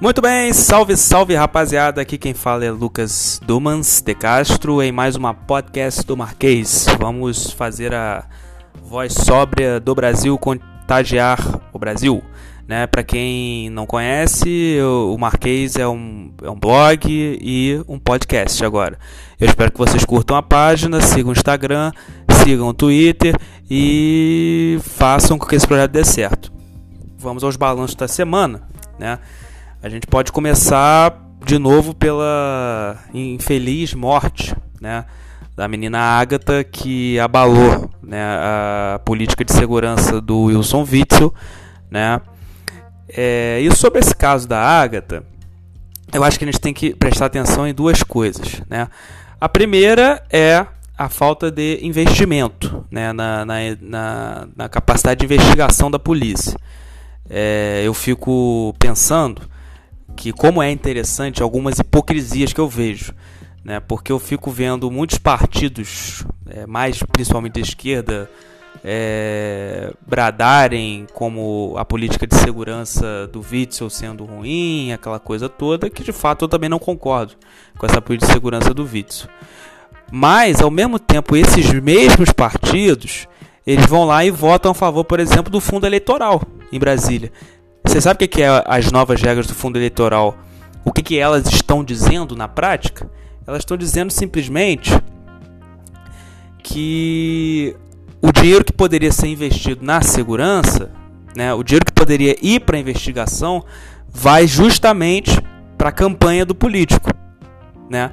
Muito bem, salve, salve rapaziada. Aqui quem fala é Lucas Dumans de Castro em mais uma podcast do Marquês. Vamos fazer a voz sóbria do Brasil contagiar o Brasil. Né? Para quem não conhece, o Marquês é um, é um blog e um podcast agora. Eu espero que vocês curtam a página, sigam o Instagram, sigam o Twitter e façam com que esse projeto dê certo. Vamos aos balanços da semana, né? A gente pode começar de novo pela infeliz morte, né, da menina Agatha que abalou, né, a política de segurança do Wilson Witzel, né? É, e sobre esse caso da Agatha, eu acho que a gente tem que prestar atenção em duas coisas, né? A primeira é a falta de investimento né, na, na, na, na capacidade de investigação da polícia. É, eu fico pensando que como é interessante algumas hipocrisias que eu vejo, né? Porque eu fico vendo muitos partidos, é, mais principalmente da esquerda, é, bradarem como a política de segurança do Witzel sendo ruim, aquela coisa toda, que de fato eu também não concordo com essa política de segurança do Witzel. Mas, ao mesmo tempo, esses mesmos partidos, eles vão lá e votam a favor, por exemplo, do fundo eleitoral em Brasília. Você sabe o que é as novas regras do fundo eleitoral? O que, que elas estão dizendo na prática? Elas estão dizendo simplesmente que o dinheiro que poderia ser investido na segurança, né, o dinheiro que poderia ir para a investigação, vai justamente para a campanha do político, né?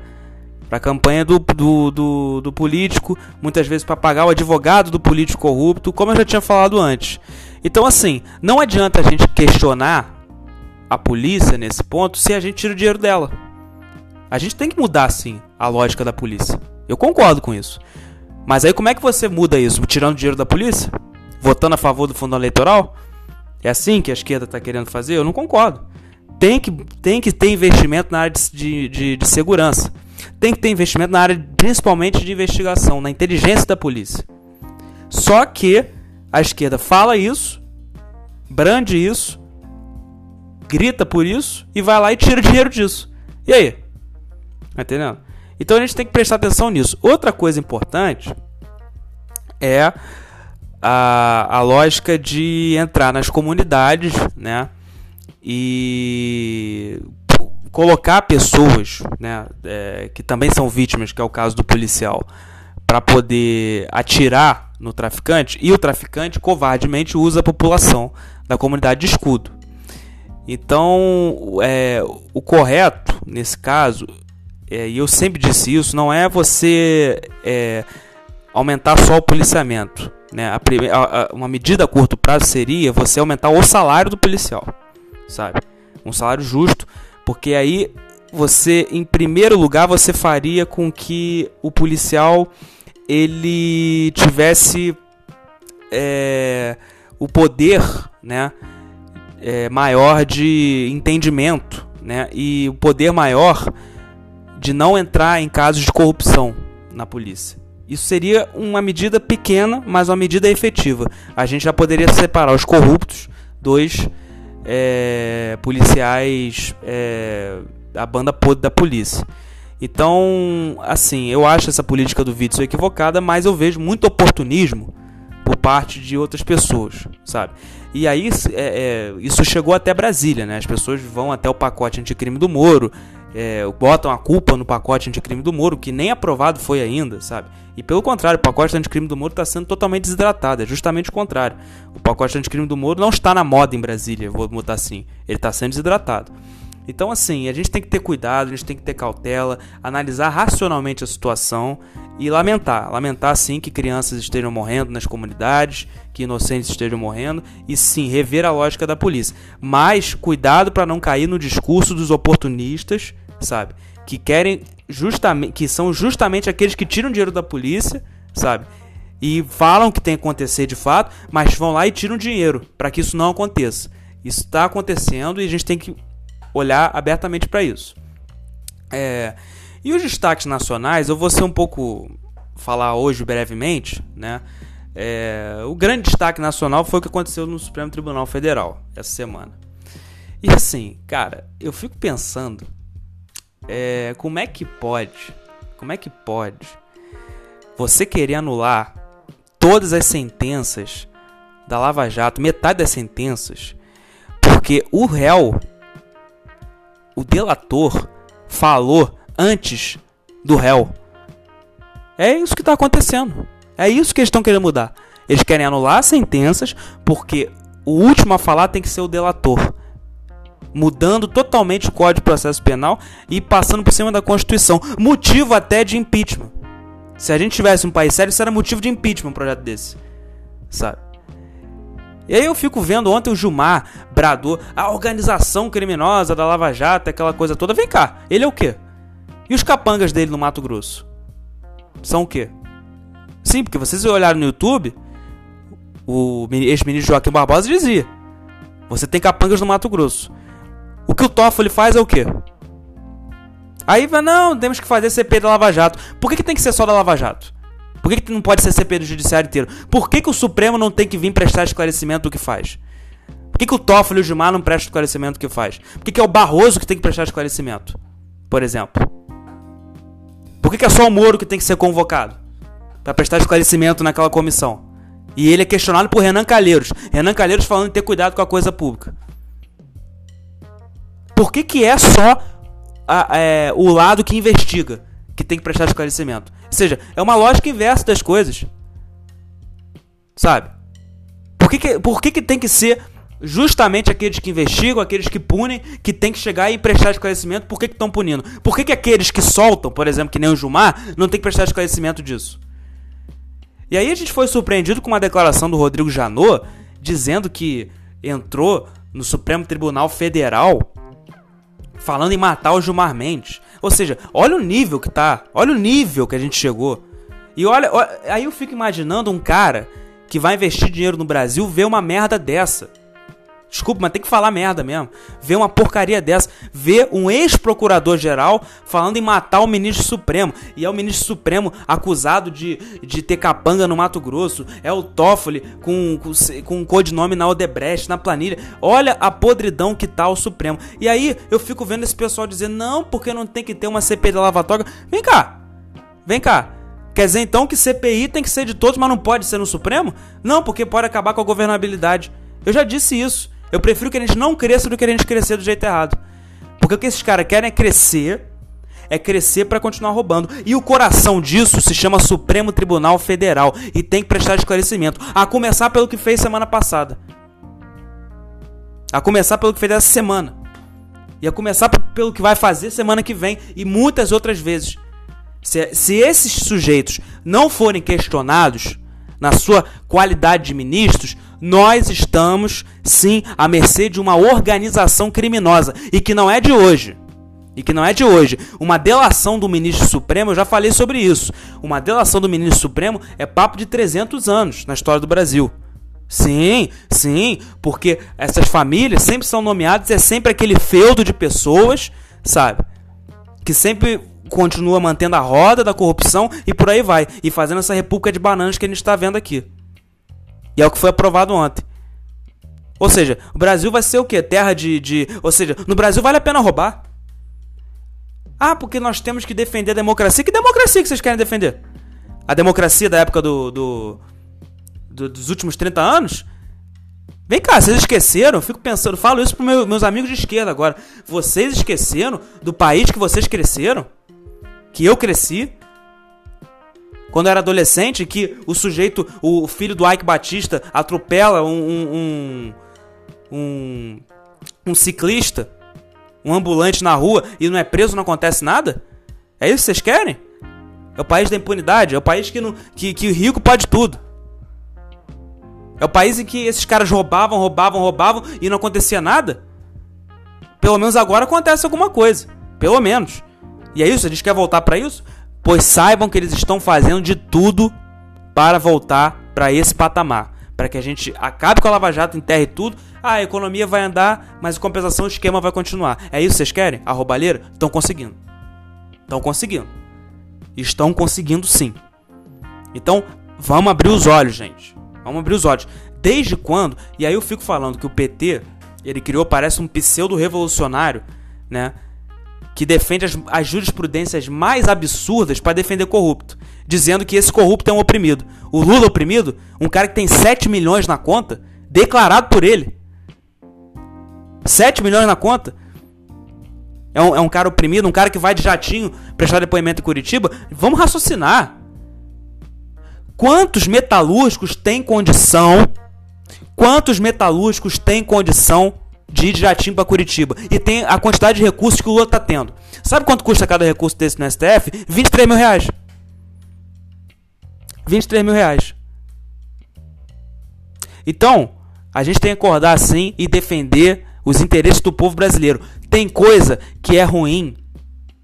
Para a campanha do, do, do, do político, muitas vezes para pagar o advogado do político corrupto, como eu já tinha falado antes. Então, assim, não adianta a gente questionar a polícia nesse ponto se a gente tira o dinheiro dela. A gente tem que mudar, sim, a lógica da polícia. Eu concordo com isso. Mas aí como é que você muda isso? Tirando dinheiro da polícia? Votando a favor do fundo eleitoral? É assim que a esquerda está querendo fazer? Eu não concordo. Tem que, tem que ter investimento na área de, de, de segurança. Tem que ter investimento na área principalmente de investigação, na inteligência da polícia. Só que a esquerda fala isso, brande isso, grita por isso e vai lá e tira dinheiro disso. E aí? Tá entendendo? Então a gente tem que prestar atenção nisso. Outra coisa importante é a, a lógica de entrar nas comunidades, né? E colocar pessoas, né, é, que também são vítimas, que é o caso do policial, para poder atirar no traficante e o traficante covardemente usa a população da comunidade de escudo. Então, é, o correto nesse caso, é, e eu sempre disse isso, não é você é, aumentar só o policiamento. Né? A, a, uma medida a curto prazo seria você aumentar o salário do policial, sabe? Um salário justo, porque aí você, em primeiro lugar, você faria com que o policial ele tivesse é, o poder né, é, maior de entendimento né, e o poder maior de não entrar em casos de corrupção na polícia. Isso seria uma medida pequena, mas uma medida efetiva. A gente já poderia separar os corruptos dos é, policiais é, da banda podre da polícia. Então, assim, eu acho essa política do Witzel equivocada, mas eu vejo muito oportunismo por parte de outras pessoas, sabe? E aí é, é, isso chegou até Brasília, né? As pessoas vão até o pacote anticrime do Moro, é, botam a culpa no pacote anticrime do Moro, que nem aprovado foi ainda, sabe? E pelo contrário, o pacote anticrime do Moro está sendo totalmente desidratado, é justamente o contrário. O pacote anticrime do Moro não está na moda em Brasília, vou botar assim, ele está sendo desidratado. Então, assim, a gente tem que ter cuidado, a gente tem que ter cautela, analisar racionalmente a situação e lamentar. Lamentar, sim, que crianças estejam morrendo nas comunidades, que inocentes estejam morrendo, e sim, rever a lógica da polícia. Mas, cuidado para não cair no discurso dos oportunistas, sabe? Que querem justamente, que são justamente aqueles que tiram dinheiro da polícia, sabe? E falam que tem que acontecer de fato, mas vão lá e tiram dinheiro para que isso não aconteça. Isso está acontecendo e a gente tem que olhar abertamente para isso. É, e os destaques nacionais, eu vou ser um pouco falar hoje brevemente, né? É, o grande destaque nacional foi o que aconteceu no Supremo Tribunal Federal essa semana. E assim, cara, eu fico pensando, é, como é que pode, como é que pode você querer anular todas as sentenças da Lava Jato, metade das sentenças, porque o réu, delator, falou antes do réu. É isso que está acontecendo. É isso que eles estão querendo mudar. Eles querem anular as sentenças porque o último a falar tem que ser o delator. Mudando totalmente o Código de Processo Penal e passando por cima da Constituição. Motivo até de impeachment. Se a gente tivesse um país sério, isso era motivo de impeachment um projeto desse. Sabe? E aí eu fico vendo ontem o Gilmar bradou a organização criminosa da Lava Jato, aquela coisa toda. Vem cá, ele é o quê? E os capangas dele no Mato Grosso? São o quê? Sim, porque vocês olharam no YouTube, o ex-ministro Joaquim Barbosa dizia: Você tem capangas no Mato Grosso. O que o Toffoli faz é o quê? Aí vai, não, temos que fazer CP da Lava Jato. Por que, que tem que ser só da Lava Jato? Por que, que não pode ser CP do Judiciário inteiro? Por que, que o Supremo não tem que vir prestar esclarecimento do que faz? Por que, que o Toffoli e o Gilmar não prestam esclarecimento do que faz? Por que, que é o Barroso que tem que prestar esclarecimento? Por exemplo. Por que, que é só o Moro que tem que ser convocado? Para prestar esclarecimento naquela comissão. E ele é questionado por Renan Calheiros. Renan Calheiros falando em ter cuidado com a coisa pública. Por que, que é só a, é, o lado que investiga que tem que prestar esclarecimento? Ou seja, é uma lógica inversa das coisas. Sabe? Por que, que, por que, que tem que ser justamente aqueles que investigam, aqueles que punem, que tem que chegar e prestar esclarecimento? Por que estão punindo? Por que, que aqueles que soltam, por exemplo, que nem o Gilmar, não tem que prestar esclarecimento disso? E aí a gente foi surpreendido com uma declaração do Rodrigo Janot dizendo que entrou no Supremo Tribunal Federal falando em matar o Gilmar Mendes. Ou seja, olha o nível que tá, olha o nível que a gente chegou. E olha, olha aí eu fico imaginando um cara que vai investir dinheiro no Brasil ver uma merda dessa. Desculpa, mas tem que falar merda mesmo. Ver uma porcaria dessa. Ver um ex-procurador-geral falando em matar o ministro Supremo. E é o ministro Supremo acusado de, de ter capanga no Mato Grosso. É o Toffoli com, com, com um codinome na Odebrecht, na planilha. Olha a podridão que tá o Supremo. E aí eu fico vendo esse pessoal dizer: não, porque não tem que ter uma CPI da lavatória. Vem cá. Vem cá. Quer dizer então que CPI tem que ser de todos, mas não pode ser no Supremo? Não, porque pode acabar com a governabilidade. Eu já disse isso. Eu prefiro que a gente não cresça do que a gente crescer do jeito errado. Porque o que esses caras querem é crescer, é crescer para continuar roubando. E o coração disso se chama Supremo Tribunal Federal e tem que prestar esclarecimento, a começar pelo que fez semana passada. A começar pelo que fez essa semana. E a começar pelo que vai fazer semana que vem e muitas outras vezes. Se, se esses sujeitos não forem questionados na sua qualidade de ministros, nós estamos sim à mercê de uma organização criminosa e que não é de hoje. E que não é de hoje. Uma delação do ministro Supremo, eu já falei sobre isso. Uma delação do ministro Supremo é papo de 300 anos na história do Brasil. Sim, sim, porque essas famílias sempre são nomeadas, é sempre aquele feudo de pessoas, sabe? Que sempre continua mantendo a roda da corrupção e por aí vai. E fazendo essa república de bananas que a gente está vendo aqui. E é o que foi aprovado ontem. Ou seja, o Brasil vai ser o quê? Terra de, de. Ou seja, no Brasil vale a pena roubar. Ah, porque nós temos que defender a democracia. Que democracia que vocês querem defender? A democracia da época do, do, do dos últimos 30 anos? Vem cá, vocês esqueceram? Fico pensando, falo isso para meu, meus amigos de esquerda agora. Vocês esqueceram do país que vocês cresceram? Que eu cresci? Quando eu era adolescente, que o sujeito, o filho do Ike Batista, atropela um, um, um, um ciclista, um ambulante na rua e não é preso, não acontece nada? É isso que vocês querem? É o país da impunidade, é o país que, não, que, que o rico pode tudo. É o país em que esses caras roubavam, roubavam, roubavam e não acontecia nada? Pelo menos agora acontece alguma coisa. Pelo menos. E é isso? A gente quer voltar para isso? Pois saibam que eles estão fazendo de tudo para voltar para esse patamar, para que a gente acabe com a Lava Jato, enterre tudo. Ah, a economia vai andar, mas a compensação o esquema vai continuar. É isso que vocês querem? A roubalheira? Estão conseguindo. Estão conseguindo. Estão conseguindo sim. Então, vamos abrir os olhos, gente. Vamos abrir os olhos. Desde quando? E aí eu fico falando que o PT Ele criou, parece um pseudo-revolucionário, né? Que defende as, as jurisprudências mais absurdas para defender corrupto. Dizendo que esse corrupto é um oprimido. O Lula oprimido, um cara que tem 7 milhões na conta, declarado por ele. 7 milhões na conta. É um, é um cara oprimido, um cara que vai de jatinho prestar depoimento em Curitiba. Vamos raciocinar. Quantos metalúrgicos têm condição? Quantos metalúrgicos têm condição de jatinho para Curitiba? E tem a quantidade de recursos que o Lula está tendo. Sabe quanto custa cada recurso desse no STF? 23 mil reais. 23 mil reais. Então, a gente tem que acordar assim e defender os interesses do povo brasileiro. Tem coisa que é ruim.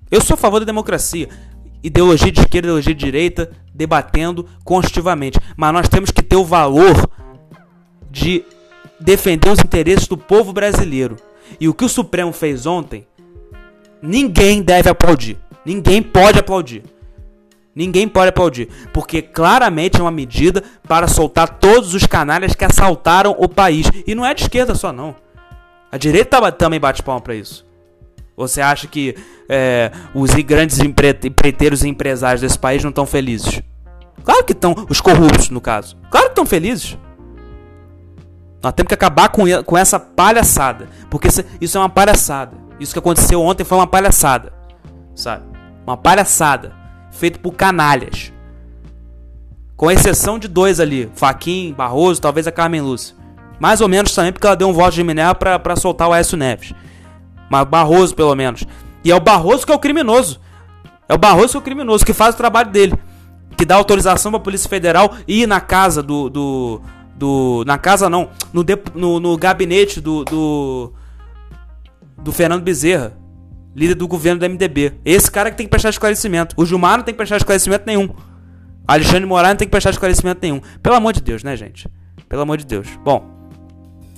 Eu sou a favor da democracia ideologia de esquerda, ideologia de direita, debatendo constitutivamente. Mas nós temos que ter o valor de defender os interesses do povo brasileiro. E o que o Supremo fez ontem, ninguém deve aplaudir. Ninguém pode aplaudir. Ninguém pode aplaudir, porque claramente é uma medida para soltar todos os canalhas que assaltaram o país. E não é de esquerda só, não. A direita também bate palma para isso. Você acha que é, os grandes empreiteiros e empresários desse país não estão felizes? Claro que estão, os corruptos, no caso. Claro que estão felizes. Nós temos que acabar com, com essa palhaçada. Porque isso é uma palhaçada. Isso que aconteceu ontem foi uma palhaçada. Sabe? Uma palhaçada. Feito por canalhas. Com exceção de dois ali. Faquin, Barroso, talvez a Carmen Lúcia. Mais ou menos também porque ela deu um voto de Minerva para soltar o Aécio Neves. Mas Barroso, pelo menos. E é o Barroso que é o criminoso. É o Barroso que é o criminoso, que faz o trabalho dele. Que dá autorização para a Polícia Federal ir na casa do. do, do na casa não. No, no, no gabinete do, do. do Fernando Bezerra. Líder do governo do MDB. Esse cara que tem que prestar esclarecimento. O Gilmar não tem que prestar esclarecimento nenhum. Alexandre Moraes não tem que prestar esclarecimento nenhum. Pelo amor de Deus, né, gente? Pelo amor de Deus. Bom,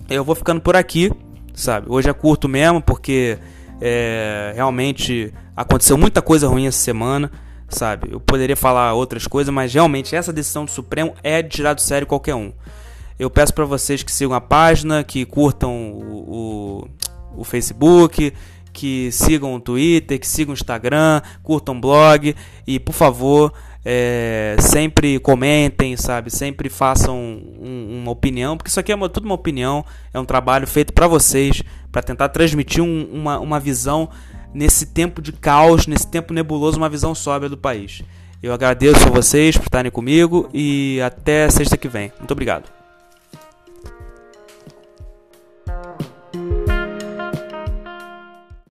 eu vou ficando por aqui sabe? Hoje é curto mesmo, porque é, realmente aconteceu muita coisa ruim essa semana, sabe? Eu poderia falar outras coisas, mas realmente essa decisão do Supremo é de tirar do sério qualquer um. Eu peço para vocês que sigam a página, que curtam o, o, o Facebook, que sigam o Twitter, que sigam o Instagram, curtam o blog e, por favor, é, sempre comentem, sabe? Sempre façam um, uma opinião, porque isso aqui é uma, tudo uma opinião, é um trabalho feito para vocês, para tentar transmitir um, uma, uma visão nesse tempo de caos, nesse tempo nebuloso, uma visão sóbria do país. Eu agradeço a vocês por estarem comigo e até sexta que vem. Muito obrigado.